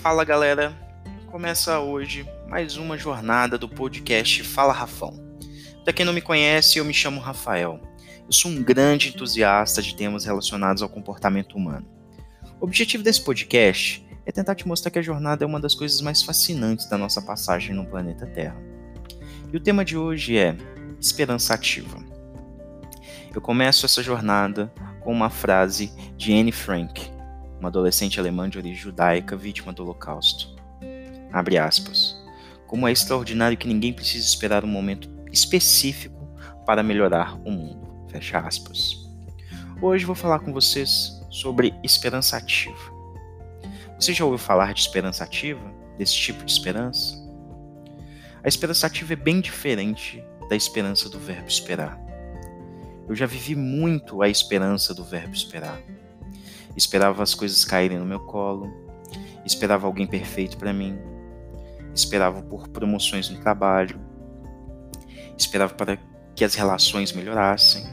Fala galera, começa hoje mais uma jornada do podcast Fala Rafão. Para quem não me conhece, eu me chamo Rafael. Eu sou um grande entusiasta de temas relacionados ao comportamento humano. O objetivo desse podcast é tentar te mostrar que a jornada é uma das coisas mais fascinantes da nossa passagem no planeta Terra. E o tema de hoje é esperança ativa. Eu começo essa jornada com uma frase de Anne Frank, uma adolescente alemã de origem judaica vítima do Holocausto. Abre aspas. Como é extraordinário que ninguém precisa esperar um momento específico para melhorar o mundo. Fecha aspas. Hoje vou falar com vocês sobre esperança ativa. Você já ouviu falar de esperança ativa? Desse tipo de esperança? A esperança ativa é bem diferente da esperança do verbo esperar. Eu já vivi muito a esperança do verbo esperar esperava as coisas caírem no meu colo, esperava alguém perfeito para mim, esperava por promoções no trabalho, esperava para que as relações melhorassem,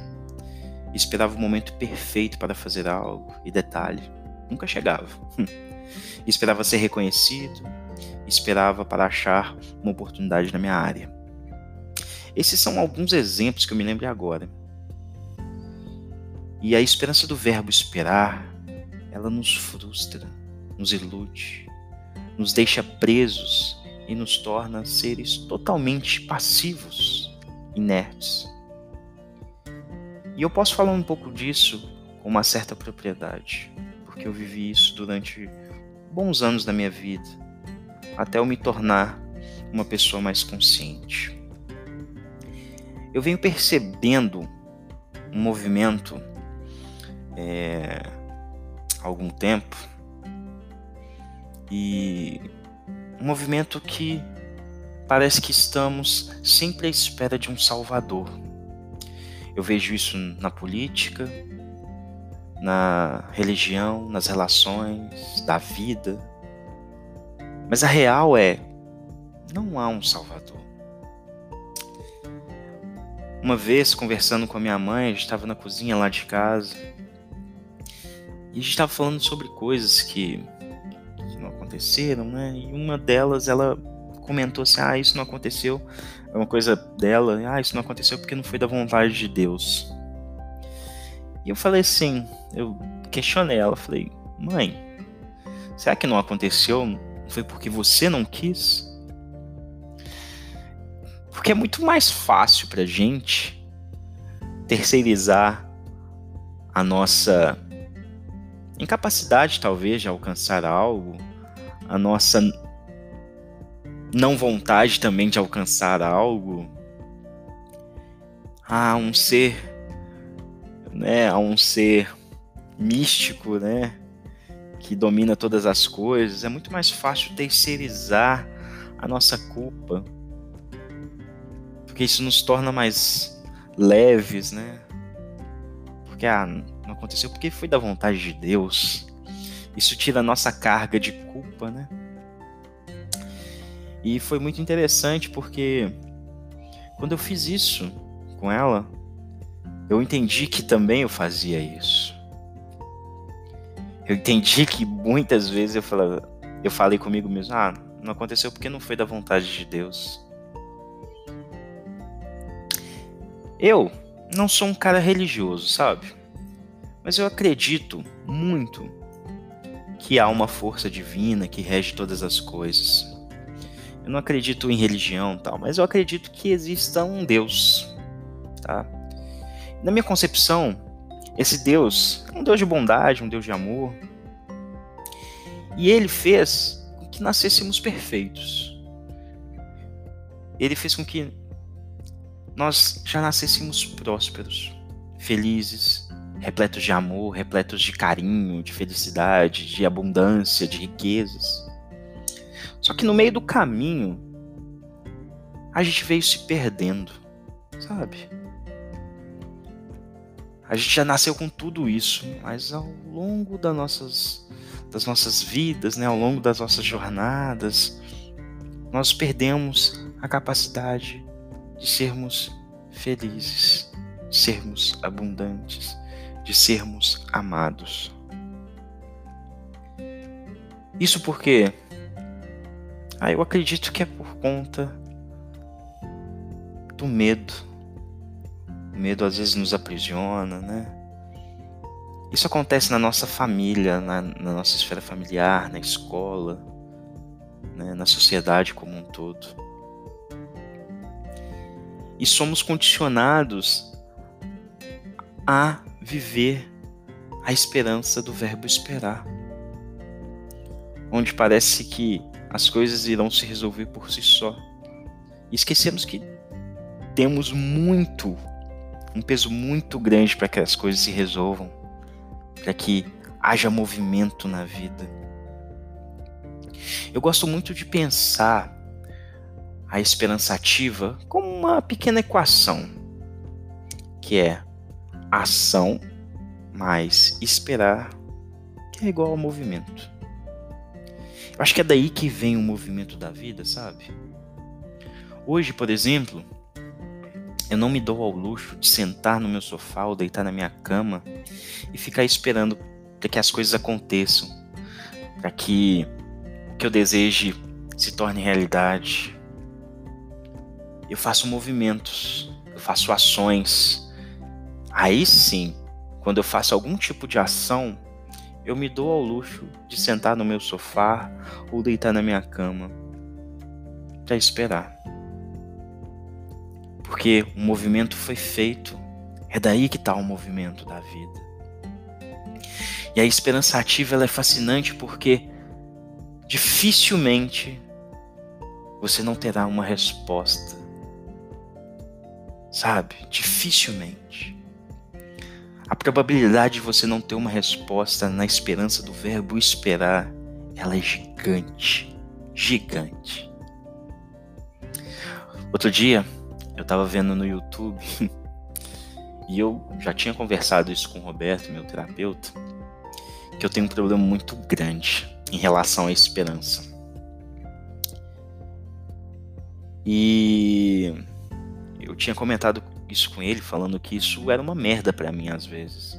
esperava o momento perfeito para fazer algo e detalhe, nunca chegava. esperava ser reconhecido, esperava para achar uma oportunidade na minha área. Esses são alguns exemplos que eu me lembro agora. E a esperança do verbo esperar ela nos frustra, nos ilude, nos deixa presos e nos torna seres totalmente passivos, inertes. E eu posso falar um pouco disso com uma certa propriedade, porque eu vivi isso durante bons anos da minha vida, até eu me tornar uma pessoa mais consciente. Eu venho percebendo um movimento é, algum tempo e um movimento que parece que estamos sempre à espera de um salvador. Eu vejo isso na política, na religião, nas relações, da vida. Mas a real é: não há um salvador. Uma vez, conversando com a minha mãe, a gente estava na cozinha lá de casa, e a gente estava falando sobre coisas que, que não aconteceram, né? E uma delas, ela comentou assim: ah, isso não aconteceu. É uma coisa dela, ah, isso não aconteceu porque não foi da vontade de Deus. E eu falei assim, eu questionei ela, falei, mãe, será que não aconteceu? Foi porque você não quis? Porque é muito mais fácil pra gente terceirizar a nossa incapacidade talvez de alcançar algo, a nossa não vontade também de alcançar algo, a um ser, né, a um ser místico, né, que domina todas as coisas, é muito mais fácil terceirizar a nossa culpa, porque isso nos torna mais leves, né? Porque ah, não aconteceu porque foi da vontade de Deus. Isso tira a nossa carga de culpa, né? E foi muito interessante porque quando eu fiz isso com ela, eu entendi que também eu fazia isso. Eu entendi que muitas vezes eu falei, eu falei comigo mesmo, ah, não aconteceu porque não foi da vontade de Deus. Eu não sou um cara religioso, sabe? Mas eu acredito muito que há uma força divina que rege todas as coisas. Eu não acredito em religião tal, mas eu acredito que exista um Deus, tá? Na minha concepção, esse Deus é um Deus de bondade, um Deus de amor. E ele fez com que nascêssemos perfeitos. Ele fez com que nós já nascêssemos prósperos, felizes, repletos de amor, repletos de carinho, de felicidade, de abundância, de riquezas. Só que no meio do caminho, a gente veio se perdendo, sabe? A gente já nasceu com tudo isso, mas ao longo das nossas, das nossas vidas, né, ao longo das nossas jornadas, nós perdemos a capacidade de sermos felizes, sermos abundantes, de sermos amados. Isso porque Ah, eu acredito que é por conta do medo. O medo às vezes nos aprisiona, né? Isso acontece na nossa família, na, na nossa esfera familiar, na escola, né? na sociedade como um todo. E somos condicionados a viver a esperança do verbo esperar, onde parece que as coisas irão se resolver por si só. E esquecemos que temos muito, um peso muito grande para que as coisas se resolvam, para que haja movimento na vida. Eu gosto muito de pensar a esperança ativa como uma pequena equação, que é ação mais esperar, é igual ao movimento. Eu acho que é daí que vem o movimento da vida, sabe? Hoje, por exemplo, eu não me dou ao luxo de sentar no meu sofá ou deitar na minha cama e ficar esperando para que as coisas aconteçam, para que o que eu deseje se torne realidade. Eu faço movimentos, eu faço ações. Aí sim, quando eu faço algum tipo de ação, eu me dou ao luxo de sentar no meu sofá ou deitar na minha cama para esperar porque o movimento foi feito. É daí que está o movimento da vida. E a esperança ativa é fascinante porque dificilmente você não terá uma resposta. Sabe? Dificilmente. A probabilidade de você não ter uma resposta na esperança do verbo esperar, ela é gigante. Gigante. Outro dia, eu tava vendo no YouTube e eu já tinha conversado isso com o Roberto, meu terapeuta, que eu tenho um problema muito grande em relação à esperança. E eu tinha comentado isso com ele, falando que isso era uma merda para mim às vezes.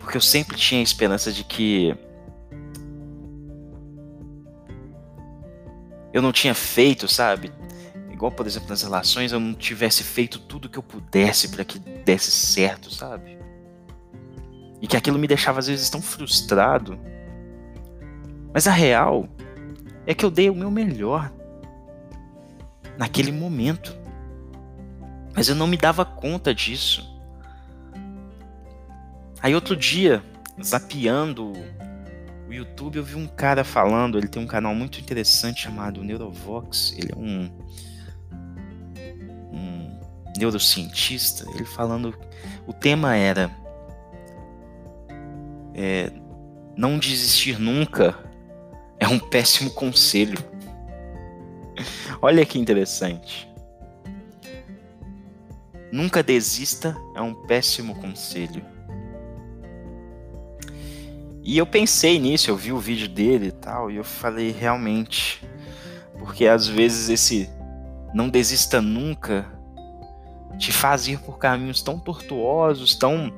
Porque eu sempre tinha a esperança de que eu não tinha feito, sabe? igual, por exemplo, nas relações, eu não tivesse feito tudo que eu pudesse para que desse certo, sabe? E que aquilo me deixava às vezes tão frustrado. Mas a real é que eu dei o meu melhor naquele momento. Mas eu não me dava conta disso. Aí outro dia, zapeando o YouTube, eu vi um cara falando, ele tem um canal muito interessante chamado Neurovox. Ele é um neurocientista, ele falando. O tema era. É, não desistir nunca é um péssimo conselho. Olha que interessante. Nunca desista é um péssimo conselho. E eu pensei nisso, eu vi o vídeo dele e tal, e eu falei realmente. Porque às vezes esse não desista nunca te faz ir por caminhos tão tortuosos, tão,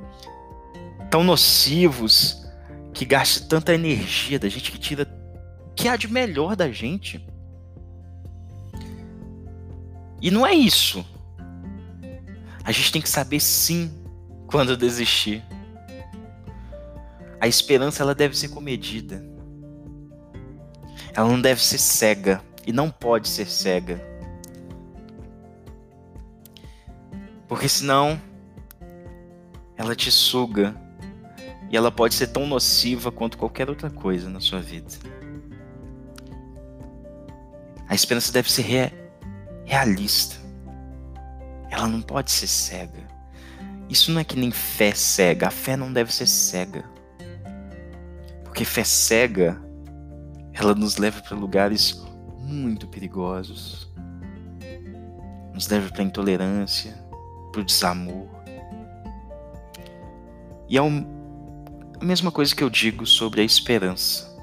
tão nocivos, que gasta tanta energia da gente, que tira o que há de melhor da gente. E não é isso. A gente tem que saber sim quando desistir. A esperança ela deve ser comedida. Ela não deve ser cega e não pode ser cega. Porque senão ela te suga e ela pode ser tão nociva quanto qualquer outra coisa na sua vida. A esperança deve ser re realista. Ela não pode ser cega. Isso não é que nem fé cega. A fé não deve ser cega. Porque fé cega, ela nos leva para lugares muito perigosos. Nos leva para intolerância, para o desamor. E é um, a mesma coisa que eu digo sobre a esperança.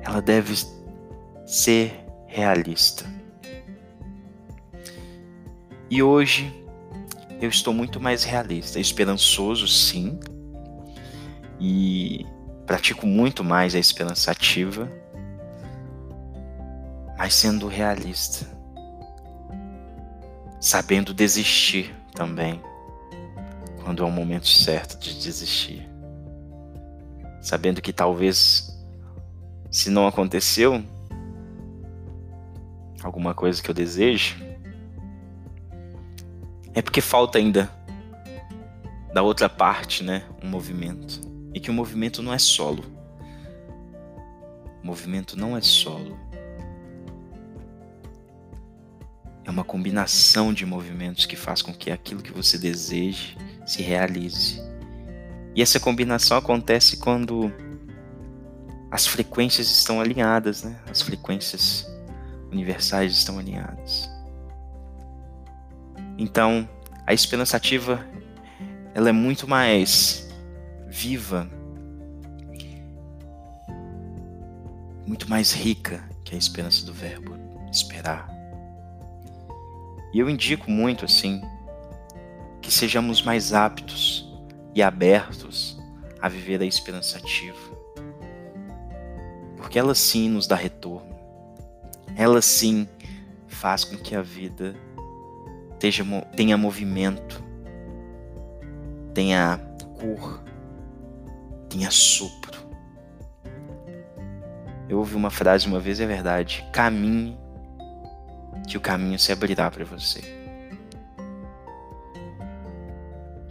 Ela deve ser realista. E hoje eu estou muito mais realista, esperançoso sim, e pratico muito mais a esperança ativa, mas sendo realista, sabendo desistir também quando é o momento certo de desistir, sabendo que talvez se não aconteceu alguma coisa que eu desejo, é porque falta ainda da outra parte, né, um movimento. E que o movimento não é solo. O movimento não é solo. É uma combinação de movimentos que faz com que aquilo que você deseje se realize. E essa combinação acontece quando as frequências estão alinhadas, né? As frequências universais estão alinhadas. Então, a esperança ativa ela é muito mais viva, muito mais rica que a esperança do verbo esperar. E eu indico muito assim que sejamos mais aptos e abertos a viver a esperança ativa. Porque ela sim nos dá retorno. Ela sim faz com que a vida tenha movimento tenha cor, tenha sopro. Eu ouvi uma frase uma vez, é verdade. Caminhe, que o caminho se abrirá para você.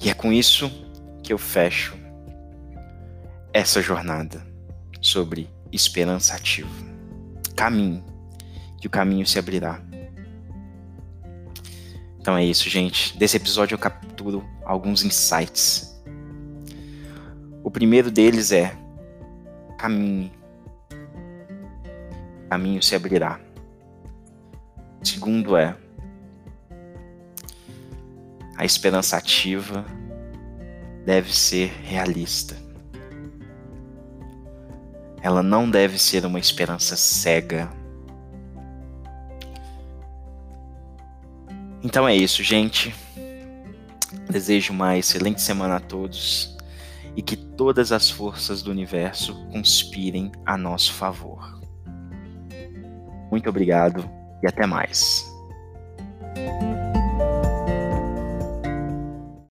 E é com isso que eu fecho essa jornada sobre esperança ativa. Caminhe, que o caminho se abrirá. Então é isso, gente. Desse episódio eu capturo alguns insights. O primeiro deles é: caminhe. Caminho se abrirá. O segundo é: a esperança ativa deve ser realista. Ela não deve ser uma esperança cega Então é isso, gente. Desejo uma excelente semana a todos e que todas as forças do universo conspirem a nosso favor. Muito obrigado e até mais.